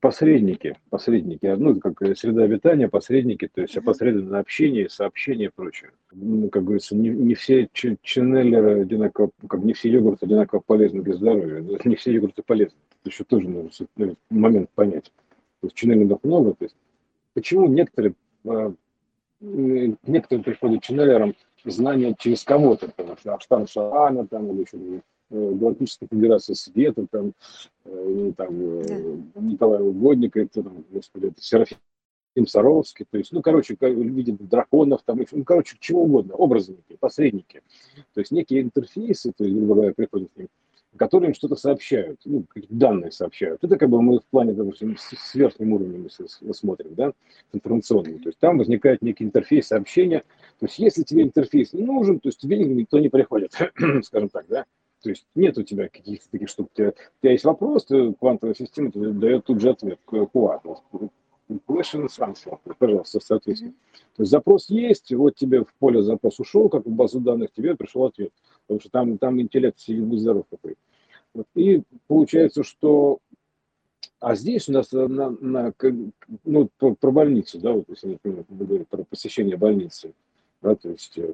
посредники, посредники, ну, как среда обитания, посредники, то есть опосредованное общение, сообщение и прочее. Ну, как говорится, не, не все ченнелеры одинаково, как не все йогурты одинаково полезны для здоровья, не все йогурты полезны. Это еще тоже нужно ну, момент понять. То есть ченнелингов много, то есть почему некоторые, а, некоторые приходят ченнелерам знания через кого-то, потому что Аштан Шарана там или еще Э, Галактической Федерации Света, там, э, там э, да. Николая Угодника, это, там, господи, это Серафим Саровский, то есть, ну, короче, видим драконов, там, ну, короче, чего угодно, образники, посредники, то есть некие интерфейсы, то есть, грубо говоря, приходят к ним, которые им что-то сообщают, ну, данные сообщают. Это как бы мы в плане, допустим, с верхним уровнем мы смотрим, да, информационным. То есть там возникает некий интерфейс сообщения. То есть если тебе интерфейс не нужен, то есть тебе никто не приходит, скажем так, да. То есть нет у тебя каких-то таких штук. У тебя, у тебя есть вопрос, квантовая система дает тут же ответ. QA. Question answer, пожалуйста, соответственно. Mm-hmm. То есть запрос есть, вот тебе в поле запрос ушел, как в базу данных, тебе пришел ответ. Потому что там, там интеллект сидит будь здоров какой. Вот. И получается, что а здесь у нас на, на, ну, про, про больницу, да, вот если, например, мы говорим про посещение больницы, да, то есть э,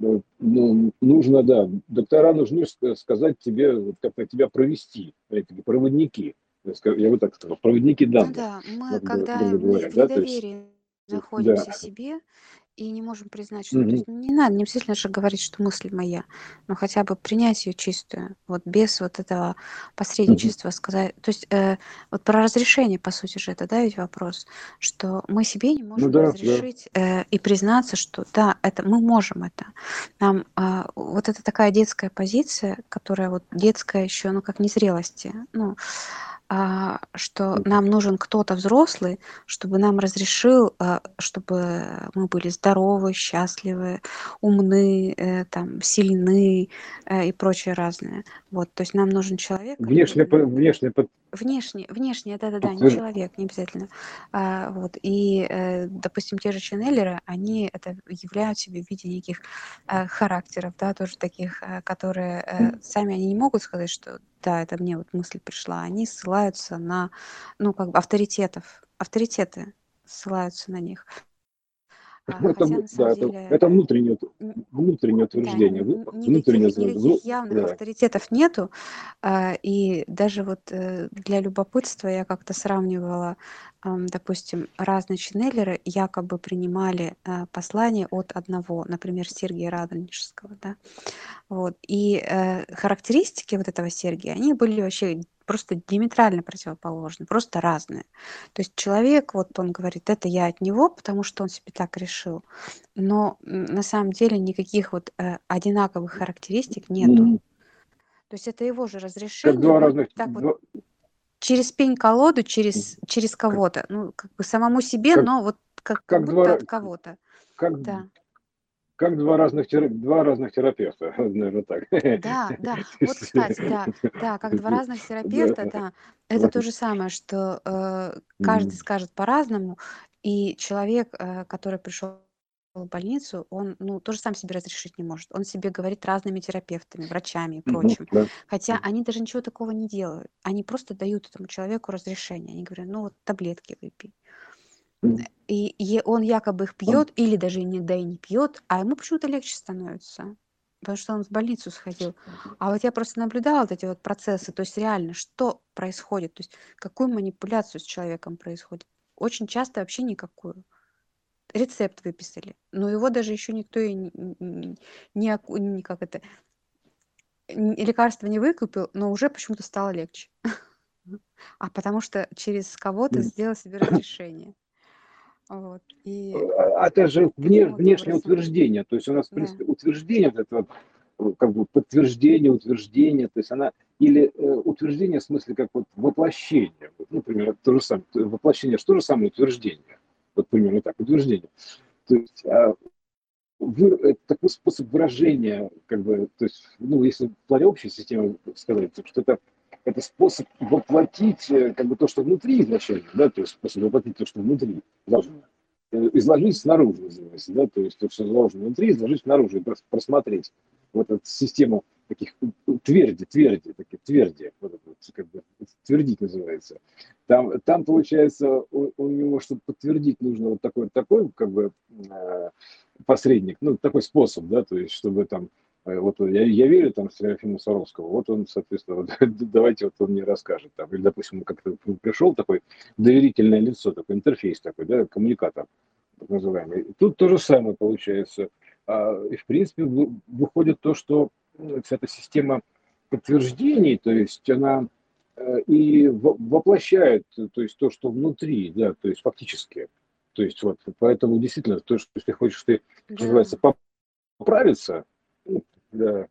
ну, ну, нужно, да, доктора нужны сказать тебе, как тебя провести, эти проводники, я бы так сказал, проводники данных. Ну да, мы, когда мы в недоверии да, находимся да. себе, и не можем признать, что... То есть не надо, не обязательно же говорить, что мысль моя, но хотя бы принять ее чистую, вот без вот этого посредничества сказать. То есть э, вот про разрешение, по сути же, это, да, ведь вопрос, что мы себе не ну можем да, да. разрешить э, и признаться, что да, это мы можем это. Нам э, вот это такая детская позиция, которая вот детская еще, ну как незрелости, ну что нам нужен кто-то взрослый, чтобы нам разрешил, а, чтобы мы были здоровы, счастливы, умны, э, там, сильны э, и прочее разное. Вот, то есть нам нужен человек. Внешне, который... внешне Внешне, внешне, да-да-да, не человек, не обязательно. А, вот, и, э, допустим, те же ченнелеры, они это являют себе в виде неких э, характеров, да, тоже таких, э, которые э, сами они не могут сказать, что да, это мне вот мысль пришла, они ссылаются на, ну, как бы авторитетов, авторитеты ссылаются на них. А, это, Хотя, да, это, деле, это внутреннее, внутреннее утверждение. Да, внутреннее никаких, никаких явных да. авторитетов нету. А, и даже вот э, для любопытства я как-то сравнивала, допустим, разные ченнелеры якобы принимали а, послание от одного, например, Сергия Радонежского. Да? Вот. И э, характеристики вот этого Сергия, они были вообще просто диаметрально противоположны, просто разные. То есть человек, вот он говорит, это я от него, потому что он себе так решил. Но на самом деле никаких вот э, одинаковых характеристик нету. Mm-hmm. То есть это его же разрешение. Как два разных... Так вот, через пень-колоду, через, через кого-то. Ну, как бы самому себе, как, но вот как, как будто два... от кого-то. Как, да как два разных, два разных терапевта, наверное, так. Да, да, вот, кстати, да, да, как два разных терапевта, да, это то же самое, что э, каждый скажет по-разному, и человек, э, который пришел в больницу, он, ну, тоже сам себе разрешить не может. Он себе говорит разными терапевтами, врачами и прочим. Да. Хотя они даже ничего такого не делают. Они просто дают этому человеку разрешение. Они говорят, ну вот таблетки выпей. И, и он якобы их пьет, или даже иногда и не пьет, а ему почему-то легче становится. Потому что он в больницу сходил. А вот я просто наблюдала вот эти вот процессы, то есть реально, что происходит, то есть какую манипуляцию с человеком происходит. Очень часто вообще никакую. Рецепт выписали, но его даже еще никто и не, не, не как это, лекарство не выкупил, но уже почему-то стало легче. А потому что через кого-то сделал себе разрешение. Вот. И... А, это же вне, внешнее утверждение. То есть у нас, в принципе, да. утверждение, вот это вот, как бы подтверждение, утверждение, то есть она, или э, утверждение в смысле как вот воплощение. Вот, например, то же самое, воплощение, что же самое утверждение? Вот примерно так, утверждение. То есть а, вы, это такой способ выражения, как бы, то есть, ну, если в плане общей системы сказать, что это это способ воплотить э, как бы то, что внутри изначально, да, то есть способ воплотить то, что внутри заложено, э, изложить снаружи, называется, да, то есть то, что заложено внутри, изложить снаружи, просмотреть вот эту систему таких тверди, тверди, такие тверди, вот это, как бы, твердить называется. Там, там получается, у, у него, чтобы подтвердить, нужно вот такой, такой, как бы, э, посредник, ну, такой способ, да, то есть, чтобы там, вот я, я верю там Серафиму Саровского, вот он, соответственно, вот, давайте вот он мне расскажет, там, или, допустим, как-то пришел такой доверительное лицо, такой интерфейс такой, да, коммуникатор, так называемый. И тут то же самое получается. А, и, в принципе, выходит то, что ну, эта система подтверждений, то есть она э, и воплощает, то есть то, что внутри, да, то есть фактически. То есть вот, поэтому действительно, то, что если хочешь ты, да. называется, поправиться, ну, да,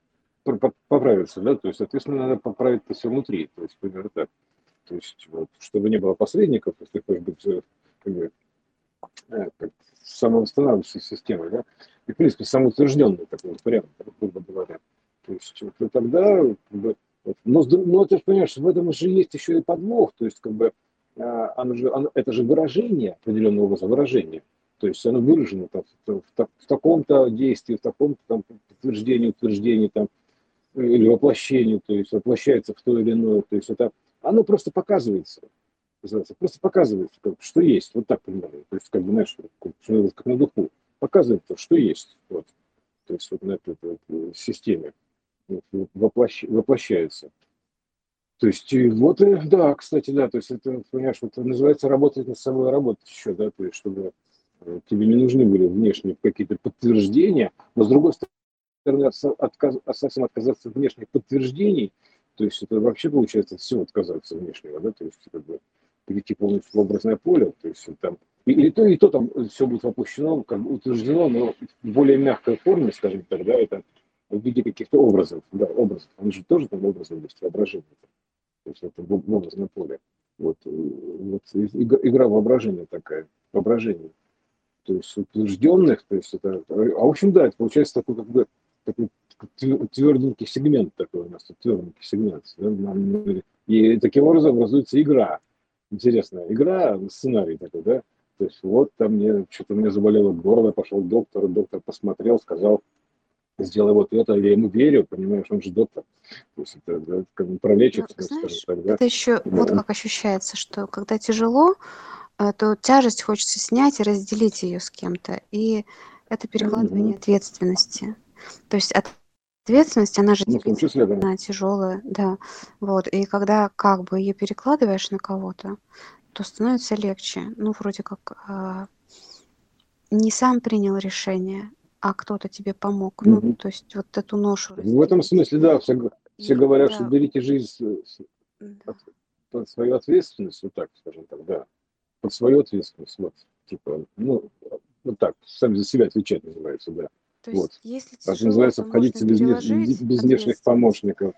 поправиться, да, то есть, соответственно, надо поправить это все внутри, то есть, примерно так. То есть, вот, чтобы не было посредников, если хочешь быть, э, как бы, э, как самовосстанавливающей системой, да, и, в принципе, самоутвержденный такой вариант, грубо говоря. То есть, вот, тогда, как бы, вот, но, но ты же понимаешь, в этом же есть еще и подвох, то есть, как бы, а, оно же, оно, это же выражение, определенного образа выражение. То есть оно выражено там, в, в, таком-то действии, в таком-то там подтверждении, утверждении там, или воплощении, то есть воплощается в то или иное. То есть это, оно просто показывается, называется, просто показывается, как, что есть, вот так примерно. То есть, как бы, знаешь, как, как на духу. Показывает то, что есть. Вот. То есть вот на этой вот, системе вот, воплощ, воплощается. То есть, вот, да, кстати, да, то есть это, понимаешь, вот называется работать над собой, работать еще, да, то есть, чтобы э, тебе не нужны были внешние какие-то подтверждения, но с другой стороны, отказ, совсем отказаться от внешних подтверждений, то есть это вообще получается все отказаться внешнего, да, то есть как бы перейти полностью в образное поле, то есть там и, то, и то там все будет воплощено, как бы утверждено, но в более мягкой форме, скажем так, да, это в виде каких-то образов, да, образов, они же тоже там образы есть, воображение то есть это в образном поле. Вот, э, вот игра воображения такая, воображение. То есть утвержденных, то есть это, а в общем, да, это получается такой как бы такой тверденький сегмент такой у нас, тверденький сегмент. Да? И таким образом образуется игра. Интересная игра, сценарий такой, да? То есть вот там мне, что-то мне заболело горло, пошел к доктору, доктор посмотрел, сказал, сделай вот это, я ему верю, понимаешь, он же доктор. То есть это, бы пролечится, ну, знаешь, так, да? Это еще да. вот как ощущается, что когда тяжело, то тяжесть хочется снять и разделить ее с кем-то. И это перекладывание mm-hmm. ответственности. То есть ответственность, она же ну, числе, да. она тяжелая, да. Вот. И когда как бы ее перекладываешь на кого-то, то становится легче. Ну, вроде как э, не сам принял решение, а кто-то тебе помог. Ну, то есть вот эту ношу. В этом смысле, да, все, все говорят, да. что берите жизнь да. под свою ответственность, вот так, скажем так, да, под свою ответственность, вот, типа, ну, вот так, сами за себя отвечать называется, да. То есть, вот. если тяжело, так называется, обходиться без, без внешних помощников.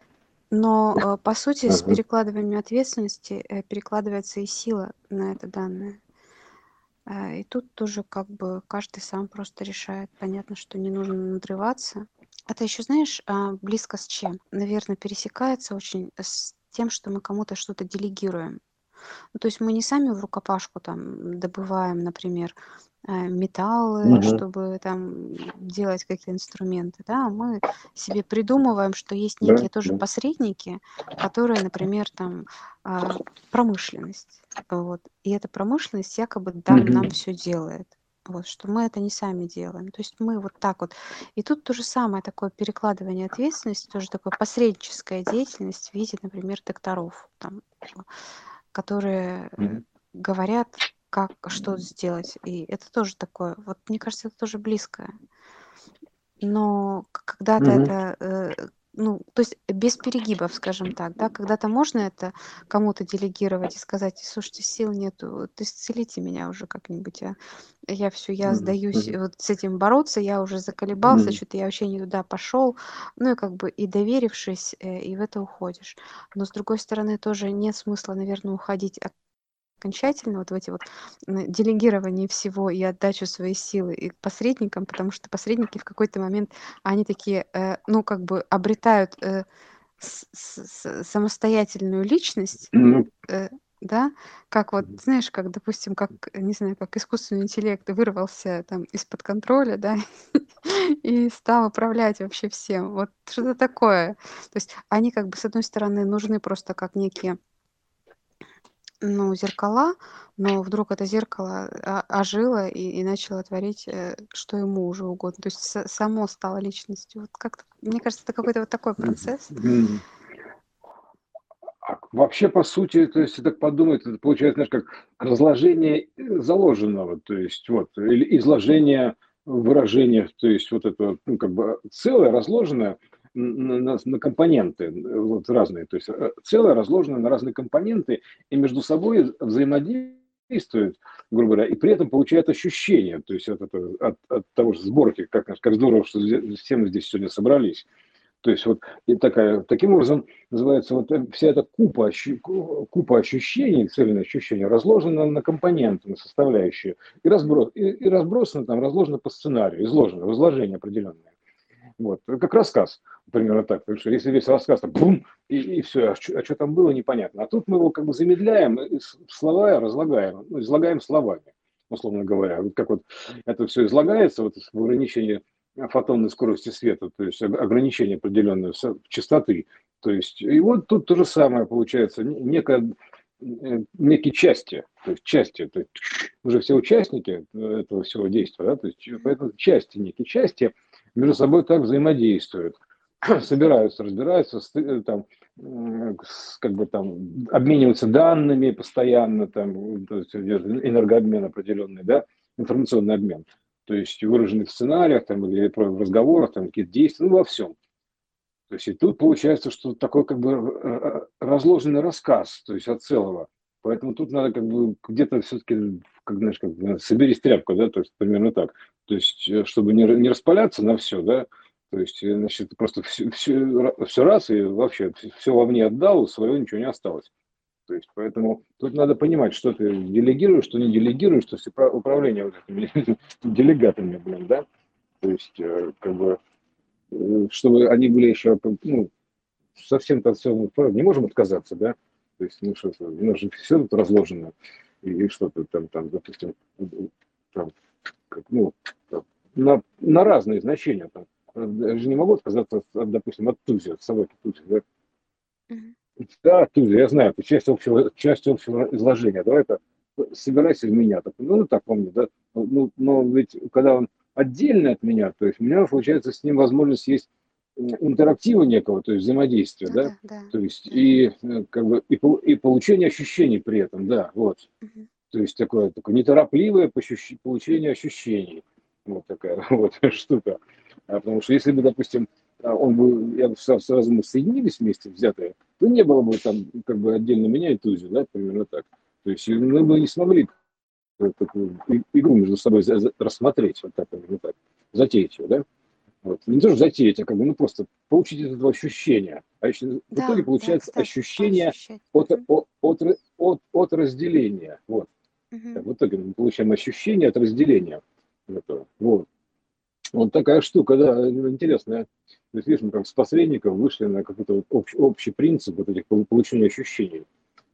Но, э, по сути, ага. с перекладыванием ответственности э, перекладывается и сила на это данное. Э, и тут тоже как бы каждый сам просто решает. Понятно, что не нужно надрываться. Это еще, знаешь, а, близко с чем? Наверное, пересекается очень с тем, что мы кому-то что-то делегируем. Ну, то есть мы не сами в рукопашку там добываем, например, э, металлы, угу. чтобы там делать какие-то инструменты, да, мы себе придумываем, что есть некие да, тоже да. посредники, которые, например, там а, промышленность, вот, и эта промышленность якобы там угу. нам все делает. Вот, что мы это не сами делаем. То есть мы вот так вот. И тут то же самое, такое перекладывание ответственности, тоже такое посредническая деятельность в виде, например, докторов. Там, которые mm-hmm. говорят, как, что сделать. И это тоже такое, вот мне кажется, это тоже близкое. Но когда-то mm-hmm. это, э, ну, то есть без перегибов, скажем так, да, когда-то можно это кому-то делегировать и сказать, слушайте, сил нету, то исцелите меня уже как-нибудь, а я все, я сдаюсь mm-hmm. вот с этим бороться, я уже заколебался, mm-hmm. что-то я вообще не туда пошел, ну и как бы и доверившись, э, и в это уходишь. Но с другой стороны тоже нет смысла, наверное, уходить окончательно вот в эти вот делегирование всего и отдачу своей силы и посредникам, потому что посредники в какой-то момент, они такие, э, ну, как бы обретают э, с, с, самостоятельную личность, mm-hmm. э, да, как вот, знаешь, как, допустим, как, не знаю, как искусственный интеллект вырвался там из-под контроля, да, и стал управлять вообще всем. Вот что-то такое. То есть они как бы, с одной стороны, нужны просто как некие ну, зеркала, но вдруг это зеркало а, ожило и, и начало творить, э, что ему уже угодно. То есть само стало личностью. Вот как мне кажется, это какой-то вот такой процесс. Вообще, по сути, то есть, так подумать, это получается, знаешь, как разложение заложенного, то есть, вот, или изложение выражения, то есть, вот это, ну, как бы целое разложенное, на, на, компоненты вот, разные. То есть э, целое разложено на разные компоненты и между собой взаимодействуют, грубо говоря, и при этом получают ощущение, то есть от, от, от, от того же сборки, как, как здорово, что все мы здесь сегодня собрались. То есть вот и такая, таким образом называется вот э, вся эта купа, купа ощущений, цельное ощущение, разложена на компоненты, на составляющие, и, разброс, и, и разбросано там, разложено по сценарию, изложено, в изложении определенное. Вот. Как рассказ, примерно так. Потому что если весь рассказ, там, бум, и, и все, а что, а там было, непонятно. А тут мы его как бы замедляем, слова разлагаем, ну, излагаем словами, условно говоря. Вот как вот это все излагается вот в ограничении фотонной скорости света, то есть ограничение определенной частоты. То есть, и вот тут то же самое получается, некая, э, некие части, то есть части, то есть уже все участники этого всего действия, да, то есть поэтому части, некие части – между собой так взаимодействуют, собираются, разбираются, э, там, как бы там обмениваются данными постоянно, там, то есть энергообмен определенный, да, информационный обмен, то есть выраженный в сценариях там, или в разговорах, там, какие-то действия, ну, во всем. То есть и тут получается, что такой как бы э, э, разложенный рассказ, то есть от целого. Поэтому тут надо как бы где-то все-таки, как знаешь, как соберись тряпку, да, то есть примерно так. То есть, э, чтобы не, не распаляться на все, да, то есть, э, значит, просто все, все, все раз и вообще все вовне отдал, своего ничего не осталось. То есть, поэтому тут надо понимать, что ты делегируешь, что не делегируешь, то есть управление вот этими делегатами, блин, да, то есть, э, как бы, чтобы они были еще, ну, совсем-то все, не можем отказаться, да, то есть, ну, что, у нас же все тут разложено, и, и что-то там, там, допустим, там, ну, на, на разные значения. Там. Я же не могу отказаться, от, допустим, от Тузи, от собаки Тузи. Да, mm-hmm. да Тузи, я знаю, это часть общего, часть общего изложения. Давай это собирайся в меня. Так, ну, ну, так помню, да. Ну, но ведь когда он отдельно от меня, то есть у меня, получается, с ним возможность есть интерактива некого, то есть взаимодействия, да, да? да. то есть и э, как бы и, и получение ощущений при этом, да, вот. Угу. То есть такое, такое неторопливое получение ощущений. Вот такая вот штука. А потому что если бы, допустим, а, он бы, я бы сразу мы соединились вместе взятые, то не было бы там как бы отдельно меня и Тузи, да, примерно так. То есть мы бы не смогли такую игру между собой рассмотреть, вот так, примерно так, затеять ее, да. Вот. Не то, что затеять, а как бы, ну, просто получить от этого ощущение. А еще, да, в итоге получается да, ощущение от, от, от, от, от разделения. Вот. Угу. в итоге мы получаем ощущение от разделения этого. Вот. Вот такая штука, да, интересная. То есть, видишь, мы как с посредников вышли на какой-то вот общий, общий принцип вот этих получения ощущений.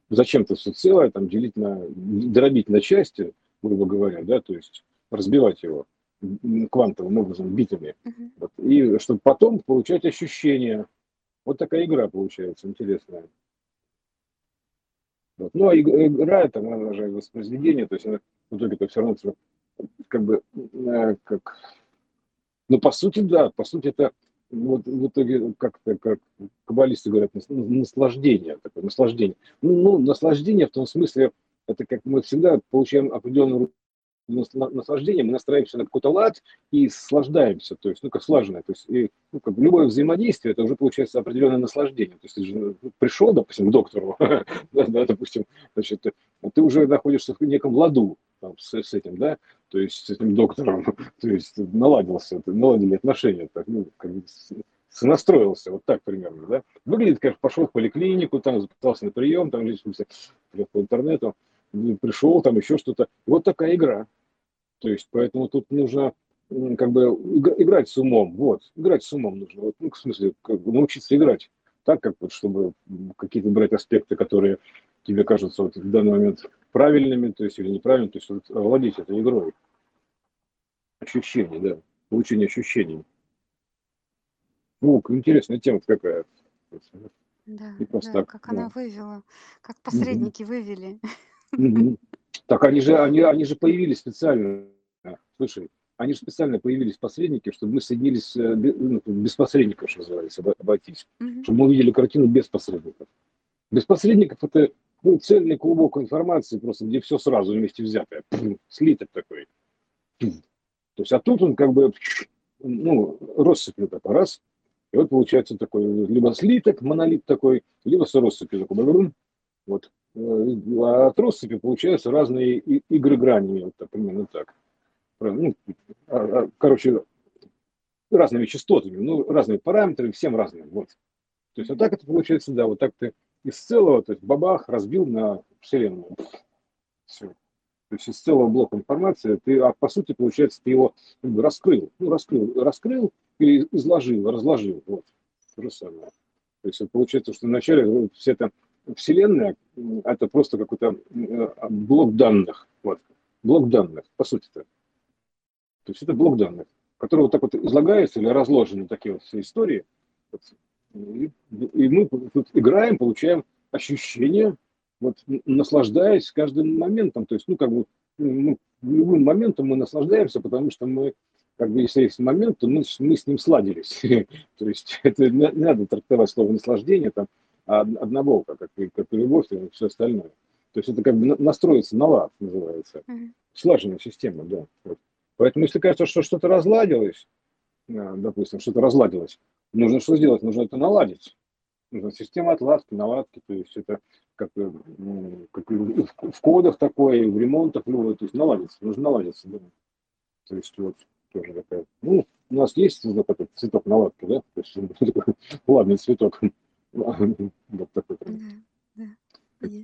Зачем-то все целое там делить на, дробить на части, грубо говоря, да, то есть разбивать его квантовым образом, битами. Uh-huh. Вот, и чтобы потом получать ощущения. Вот такая игра получается интересная. Вот. Ну, а игра, это, она же воспроизведение, то есть в итоге это все равно как бы, э, как, ну, по сути, да, по сути, это вот в итоге как-то, как каббалисты говорят, наслаждение, такое наслаждение. Ну, ну, наслаждение в том смысле, это как мы всегда получаем определенную наслаждение, мы настраиваемся на какой-то лад и наслаждаемся, то есть, ну, как слаженное, то есть, и, ну, как любое взаимодействие, это уже получается определенное наслаждение, то есть, ты же ну, пришел, допустим, к доктору, да, допустим, значит, ты уже находишься в неком ладу там, с, с этим, да, то есть, с этим доктором, то есть, наладился, наладили отношения, так, ну, как бы, сонастроился, вот так примерно, да. Выглядит, как пошел в поликлинику, там записался на прием, там здесь по интернету, пришел, там еще что-то. Вот такая игра. То есть, поэтому тут нужно как бы играть с умом. Вот, играть с умом нужно. Вот, ну, в смысле, как бы научиться играть. так, как вот, чтобы какие-то брать аспекты, которые тебе кажутся вот в данный момент правильными, то есть или неправильными, то есть вот, владеть этой игрой. Ощущения, да, получение ощущений. Ну, интересная тема какая. Да, да, так, как да. она вывела, как посредники угу. вывели. Угу. Так они же, они, они же появились специально. Слушай, они же специально появились посредники, чтобы мы соединились э, ну, без посредников, что называется, обойтись. Угу. Чтобы мы увидели картину без посредников. Без посредников это ну, цельный клубок информации, просто где все сразу вместе взятое. Слиток такой. То есть, а тут он как бы, ну, россыпью такой, раз, и вот получается такой либо слиток, монолит такой, либо с россыпью такой, вот. Э, а от россыпи получаются разные игры гранями, вот так, примерно так. Ну, а, а, короче, разными частотами, ну, разными параметрами, всем разным, вот. То есть, вот так это получается, да, вот так ты из целого, то есть бабах, разбил на Вселенную. Все. То есть из целого блока информации ты, а по сути, получается, ты его как бы, раскрыл. Ну, раскрыл, раскрыл или изложил, разложил. Вот. То же самое. То есть получается, что вначале вся эта Вселенная это просто какой-то э, блок данных. Вот. Блок данных, по сути-то. То есть это блок данных, который вот так вот излагается или разложены такие вот все истории. И, и мы тут играем, получаем ощущение, вот, наслаждаясь каждым моментом. То есть, ну, как бы, ну, любым моментом мы наслаждаемся, потому что мы, как бы, если есть момент, то мы, мы с ним сладились. то есть, это не надо трактовать слово наслаждение там одного, как, как и любовь и все остальное. То есть это как бы настроиться на лад, называется. Mm-hmm. Слаженная система, да. Вот. Поэтому, если кажется, что что-то разладилось, а, допустим, что-то разладилось, нужно что сделать? Нужно это наладить. Нужна система отладки, наладки, то есть это как, ну, как в кодах такое, в ремонтах, ну, то есть наладиться, нужно наладиться, да. То есть вот тоже такая, ну, у нас есть этот цветок наладки, да, то есть ладный цветок, вот такой.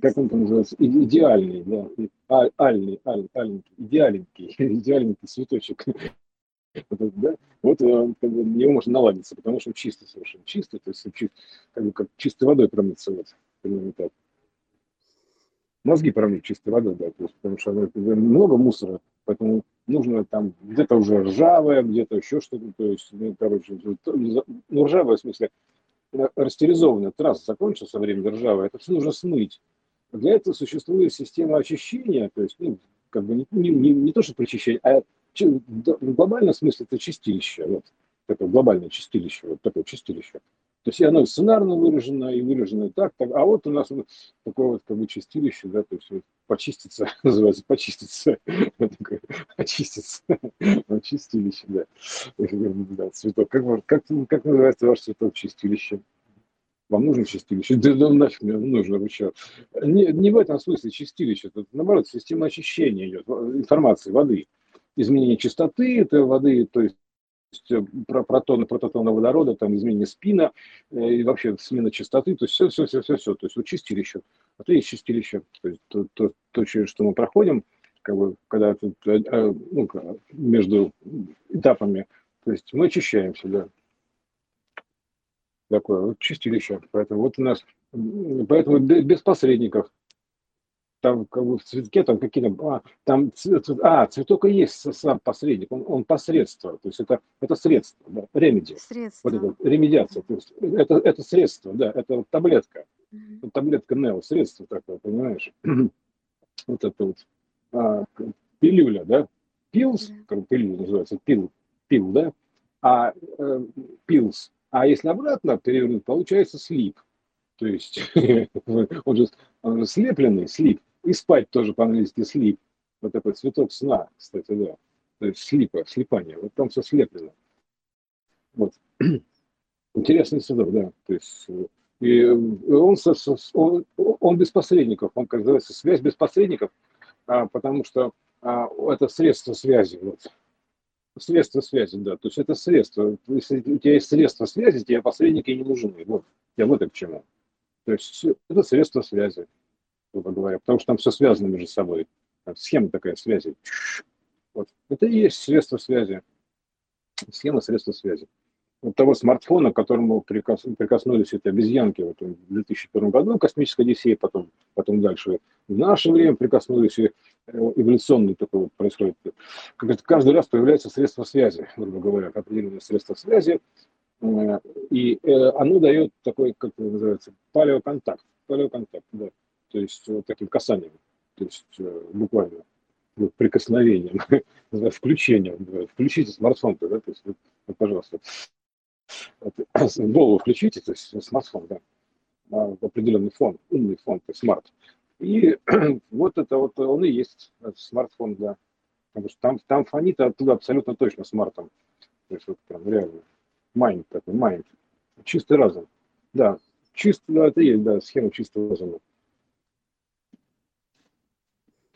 Как он там называется? Идеальный, да, а, альный, аль, альненький, идеальненький, идеальненький цветочек. Вот, да? вот э, как бы, него можно наладиться, потому что он чистый совершенно, чистый, то есть чист, как бы как чистой водой промыться, вот, примерно так. Мозги промыть чистой водой, да, то есть, потому что много мусора, поэтому нужно там где-то уже ржавое, где-то еще что-то, то есть, ну, короче, ну, ржавое в смысле, растеризованная трасса закончился время ржавая, это все нужно смыть. Для этого существует система очищения, то есть, ну, как бы не, не, не, не то, что причащение, а в глобальном смысле это чистилище, вот, такое глобальное чистилище, вот такое чистилище. То есть и оно сценарно выражено, и выражено так, так. А вот у нас вот такое вот как бы чистилище, да, то есть почиститься, называется, почиститься, такое, очиститься, чистилище, да. да цветок. Как, как, как называется ваш цветок чистилище? Вам нужно чистилище? Да, да нафиг мне нужно, вы что? Не, не в этом смысле чистилище, это наоборот система очищения идет, информации, воды изменение частоты этой воды, то есть э, про протоны, прототона водорода, там изменение спина э, и вообще смена частоты, то есть все, все, все, все, все, то есть вот чистилище, а то есть чистилище, то есть то, то, то через что мы проходим, как бы, когда э, ну, между этапами, то есть мы очищаемся, да. Такое вот чистилище. Поэтому вот у нас, поэтому без посредников, там как бы в цветке там какие-то, а, там а, цветок и есть сам посредник, он, он посредство, то есть это, это средство, да, ремеди. Средство. Вот это, ремедиация, то есть это, это средство, да, это вот таблетка, mm-hmm. таблетка Нео, средство такое, понимаешь? вот это вот а, пилюля, да, пилс, mm-hmm. как пилюля называется, пил, пил, да, а э, пилс, а если обратно перевернуть, получается слип. То есть он же, он же слепленный, слип. И спать тоже по-английски sleep. Вот такой цветок сна, кстати, да. То есть слипа, слипание. Вот там все слеплено. Вот. Интересный цветок, да. То есть и он, он, он без посредников, он, как называется, связь без посредников, а, потому что а, это средство связи. Вот. Средство связи, да. То есть это средство. Если у тебя есть средство связи, тебе посредники не нужны. Вот. Я вот это к чему. То есть это средство связи грубо говоря, потому что там все связано между собой. Схема такая связи. Вот. Это и есть средство связи. Схема средства связи. вот того смартфона, к которому прикос, прикоснулись эти обезьянки вот, в 2001 году, космическая Одиссея, потом, потом дальше в наше время прикоснулись, и э, эволюционный такой вот происходит. Как каждый раз появляется средство связи, грубо говоря, определенное средство связи, э, и э, оно дает такой, как это называется, палеоконтакт, палеоконтакт, да, то есть вот таким касанием, то есть буквально прикосновением, включением, включите смартфон, да, то есть, пожалуйста, голову включите, то есть смартфон, да, определенный фон, умный фон, то есть smart. И вот это вот он и есть смартфон, да. Потому что там, там фонит оттуда абсолютно точно смартом. То есть вот прям реально mind такой, mind. Чистый разум. Да, чистый, да, это есть, да, схема чистого разума.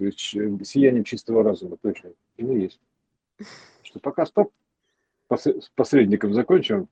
То есть э, сияние чистого разума, точно. И есть. Что пока стоп, посредником закончим.